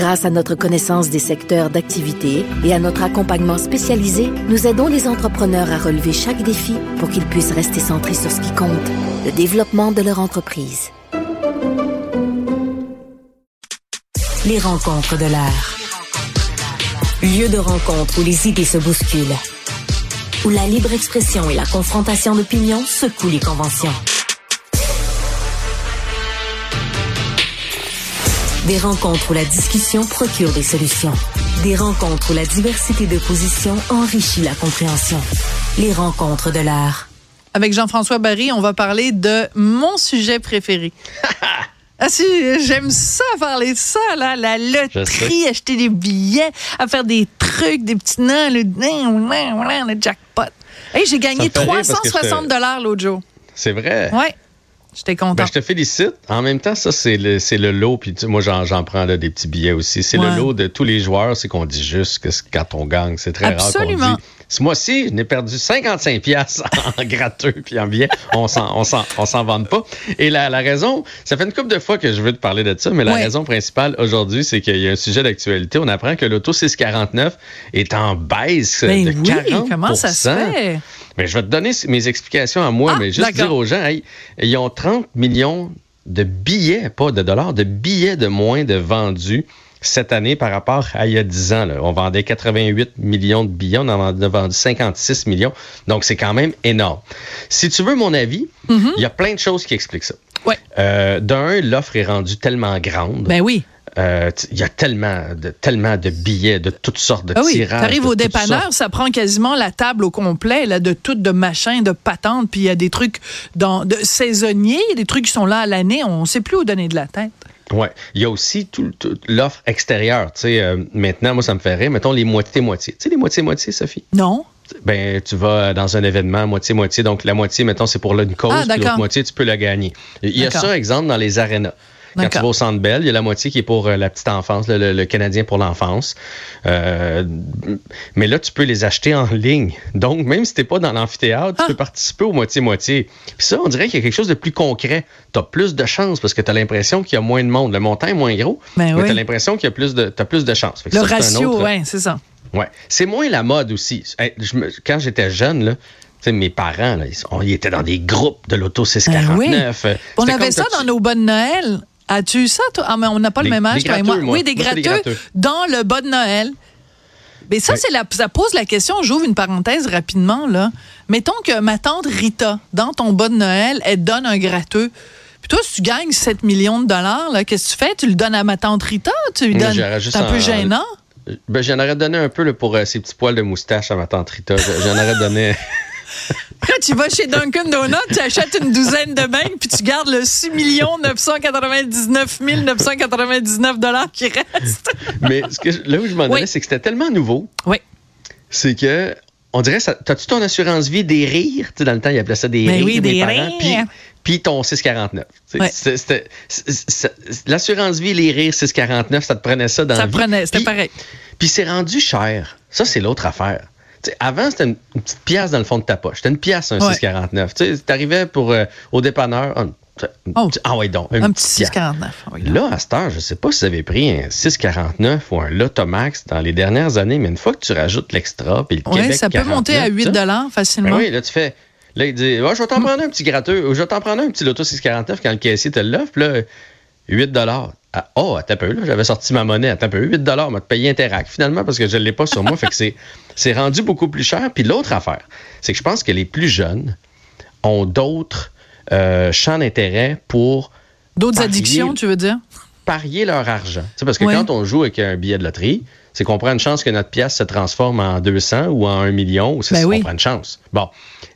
Grâce à notre connaissance des secteurs d'activité et à notre accompagnement spécialisé, nous aidons les entrepreneurs à relever chaque défi pour qu'ils puissent rester centrés sur ce qui compte, le développement de leur entreprise. Les rencontres de l'air. Lieu de rencontre où les idées se bousculent. Où la libre expression et la confrontation d'opinions secouent les conventions. Des rencontres où la discussion procure des solutions. Des rencontres où la diversité de positions enrichit la compréhension. Les rencontres de l'art. Avec Jean-François Barry, on va parler de mon sujet préféré. Ah si, j'aime ça parler de ça, là, la loterie, acheter des billets, à faire des trucs, des petits noms, le, le jackpot. Hey, j'ai gagné 360 dollars l'autre jour. C'est vrai? Ouais. J'étais content. Ben, je te félicite. En même temps, ça, c'est le, le lot. Puis moi, j'en prends là, des petits billets aussi. C'est le lot de tous les joueurs. C'est qu'on dit juste que quand on gagne, c'est très rare qu'on dit. Ce mois-ci, je n'ai perdu 55 pièces en gratteux puis en billets. On s'en, on s'en, vende pas. Et la, raison, ça fait une couple de fois que je veux te parler de ça, mais la raison principale aujourd'hui, c'est qu'il y a un sujet d'actualité. On apprend que l'auto 649 est en baisse ben de oui, Comment ça se fait? Mais je vais te donner mes explications à moi, ah, mais juste dire aux gens, ils ont 30 millions de billets, pas de dollars, de billets de moins de vendus cette année par rapport à il y a 10 ans. On vendait 88 millions de billets, on en a vendu 56 millions. Donc, c'est quand même énorme. Si tu veux mon avis, mhm. il y a plein de choses qui expliquent ça. Ouais. Euh, D'un, l'offre est rendue tellement grande. Ben oui. Euh, il y a tellement de, tellement de billets de toutes sortes de ah oui, tirages. Tu arrives au dépanneur, ça prend quasiment la table au complet, là, de toutes de machins, de patentes, puis il y a des trucs dans, de saisonniers, des trucs qui sont là à l'année, on ne sait plus où donner de la tête. Oui. Il y a aussi tout, l'offre extérieure. Tu sais, euh, maintenant, moi, ça me fait rire. Mettons les moitiés-moitiés. Tu sais, les moitiés-moitiés, Sophie? Non. Ben, tu vas dans un événement moitié-moitié. Donc, la moitié, mettons, c'est pour une cause. Ah, puis l'autre moitié, tu peux la gagner. Il y a ça, exemple, dans les arénas. Quand tu vas au Centre Bell, il y a la moitié qui est pour euh, la petite enfance, le, Canadien pour l'enfance. Euh, mais là, tu peux les acheter en ligne. Donc, même si tu n'es pas dans l'amphithéâtre, tu ah. peux participer au moitié-moitié. Puis ça, on dirait qu'il y a quelque chose de plus concret. Tu as plus de chances parce que tu as l'impression qu'il y a moins de monde. Le montant est moins gros, ben mais tu as l'impression qu'il y a plus de, as plus de chances. le ratio, oui, c'est ça. Ouais. C'est moins la mode aussi. quand j'étais jeune, là, mes parents, là, ils, étaient dans des groupes de l'auto 649. Ben on avait ça dans nos bonnes Noël. As-tu ça, toi? Ah, mais on n'a pas le même âge, toi et moi. Oui, des gratteux, dans le bas de Noël. Mais ça, c'est la, ça pose la question. J'ouvre une parenthèse rapidement. là. Mettons que ma tante Rita, dans ton bas de Noël, elle donne un gratteux. Puis toi, si tu gagnes 7 millions de dollars, qu'est-ce que tu fais? Tu le donnes à ma tante Rita? Tu lui donnes? C'est un peu gênant? Ben, j'en aurais donné un peu pour euh, ces petits poils de moustache à ma tante Rita. J'en aurais donné. Tu vas chez Dunkin' Donuts, tu achètes une douzaine de bains, puis tu gardes le 6 999 999 dollars qui reste. Mais ce que, là où je m'en allais, c'est que c'était tellement nouveau. Oui. C'est que, on dirait, t'as-tu ton assurance vie des rires? Tu sais, dans le temps, ils appelaient ça des ben rires. Oui, des rires. Puis, puis ton 649. L'assurance vie, les rires 649, ça te prenait ça dans ça vie. Ça prenait, c'était pareil. Puis c'est rendu cher. Ça, c'est l'autre affaire avant, c'était une, petite pièce dans le fond de ta poche. C'était une pièce, un 649. Tu arrivais pour, euh, au dépanneur. oh, ah ouais, donc. Un petit 649. là, à cette heure, je ne sais pas si vous avez pris un 649 ou un Lotomax dans les dernières années, mais une fois que tu rajoutes l'extra, puis le ouais, ça peut monter à 8 facilement. Ben oui, là, tu fais. Là, il dit Je vais t'en prendre un petit gratteux, ou je vais t'en prendre un petit Loto 649 quand le caissier te l'offre. Là, 8 ah, oh, à peu, là, j'avais sorti ma monnaie, à peu, 8 m'a payé Interac. Finalement, parce que je ne l'ai pas sur moi, fait que c'est, c'est rendu beaucoup plus cher. Puis l'autre affaire, c'est que je pense que les plus jeunes ont d'autres euh, champs d'intérêt pour. D'autres addictions, tu veux dire? Parier leur argent. C'est parce que quand on joue avec un billet de loterie, c'est qu'on prend une chance que notre pièce se transforme en 200 ou en 1 million, ou c'est ben qu'on prend une chance. Bon,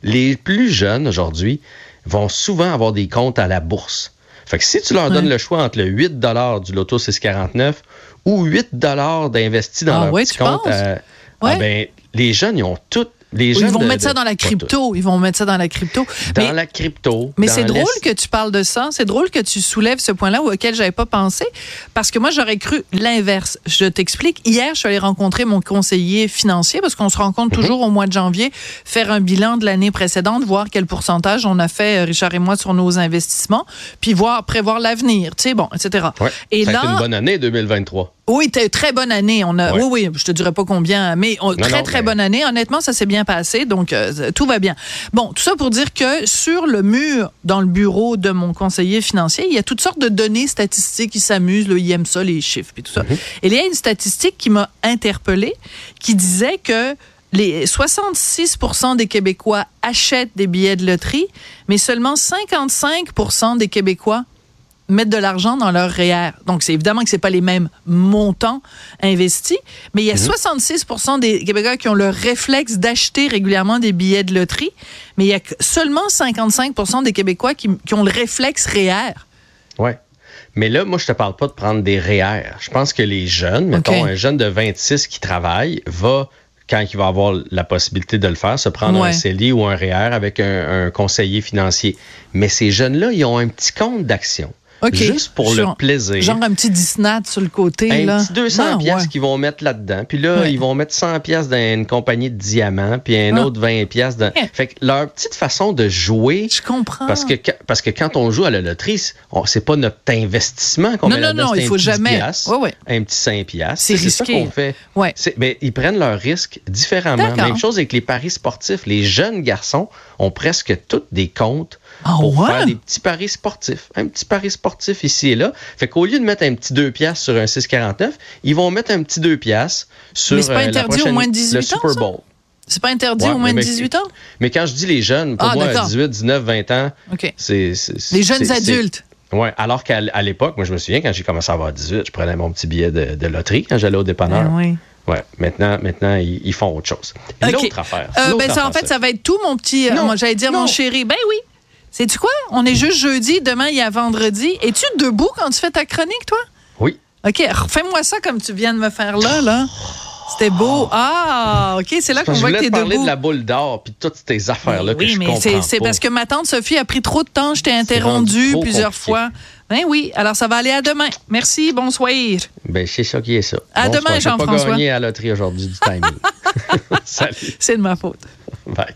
les plus jeunes aujourd'hui vont souvent avoir des comptes à la bourse. Fait que si tu leur donnes le choix entre le 8 du loto 649 ou 8 d'investi dans ah leur petit compte Ah ben, les jeunes, ils ont tout ils vont mettre ça dans la crypto. Ils vont mettre ça dans la crypto. Dans la crypto. Mais c'est drôle que tu parles de ça. C'est drôle que tu soulèves ce point-là auquel j'avais pas pensé. Parce que moi, j'aurais cru l'inverse. Je t'explique. Hier, je suis allée rencontrer mon conseiller financier parce qu'on se rencontre mhm. toujours au mois de janvier, faire un bilan de l'année précédente, voir quel pourcentage on a fait, euh, Richard et moi, sur nos investissements, puis voir, prévoir l'avenir, tu sais, bon, etc. et ça là, une bonne année 2023. Oui, très bonne année. On a, oui, oui, je te dirais pas combien, mais très très bonne année. Honnêtement, ça s'est bien passé, donc euh, tout va bien. Bon, tout ça pour dire que sur le mur dans le bureau de mon conseiller financier, il y a toutes sortes de données statistiques qui s'amusent. Il aime ça, les chiffres et tout ça. Mhm. Et il y a une statistique qui m'a interpellée, qui disait que les 66% des Québécois achètent des billets de loterie, mais seulement 55% des Québécois mettre de l'argent dans leur REER. Donc, c'est évidemment que c'est pas les mêmes montants investis, mais il y a 66 mhm. des Québécois qui ont le réflexe d'acheter régulièrement des billets de loterie, mais il y a seulement 55% des Québécois qui, ont le réflexe REER. Oui. Mais là, moi, je te parle pas de prendre des REER. Je pense que les jeunes, mettons, un jeune de 26 qui travaille, va quand il va avoir la possibilité de le faire, se prendre un CELI ou un REER avec un conseiller financier. Mais ces jeunes-là, ils ont un petit compte d'action. Juste pour le plaisir. Genre un petit Disney sur le côté. Un petit 200 pièces qu'ils vont mettre là-dedans. Puis là, ils vont mettre 100 pièces dans une compagnie de diamants, puis un ah. autre 20 pièces dans... Fait que leur petite façon de jouer... Je comprends. Parce que, parce que quand on joue à la loterie, c'est pas notre investissement qu'on met là-dedans. Non, non, il faut jamais... Un petit 5 pièces. C'est ça qu'on fait. Ouais. Mais ils prennent leurs risques différemment. Même chose avec les paris sportifs. Les jeunes garçons ont presque tous des comptes ah pour faire des petits paris sportifs. Un petit pari sportif ici et là. Fait qu'au lieu de mettre un petit 2 piastres sur un 6,49, ils vont mettre un petit 2 piastres sur Mais pas euh, interdit au moins de 18 le Super Bowl. C'est pas interdit au moins de 18 ans? Mais quand je dis les jeunes, pour ah, moi, 18, 19, 20 ans, c'est... Les jeunes adultes. Oui, alors qu'à l'époque, moi, je me souviens, quand j'ai commencé à avoir 18, je prenais mon petit billet de, loterie quand j'allais au dépanneur. Ben oui. Ouais, maintenant, maintenant ils, font autre chose. L'autre affaire. Euh, ben ça, en fait, ça va être tout, mon petit. Euh, j'allais dire, mon chéri. Ben oui. Sais-tu quoi? On est juste jeudi, demain il y a vendredi. Es-tu debout quand tu fais ta chronique, toi? Oui. OK, fais-moi ça comme tu viens de me faire là, là. C'était beau. Ah, OK, c'est là qu'on voit que tu es debout. Je parler de la boule d'or puis toutes ces affaires-là que je comprends mais c'est parce que ma tante Sophie a pris trop de temps. Je t'ai interrompu plusieurs fois. Ben oui, alors ça va aller à demain. Merci, bonsoir. Ben, c'est ça qui est ça. À demain, Jean-François. Je pas gagné à la loterie aujourd'hui du timing. Salut. C'est de ma faute. Bye.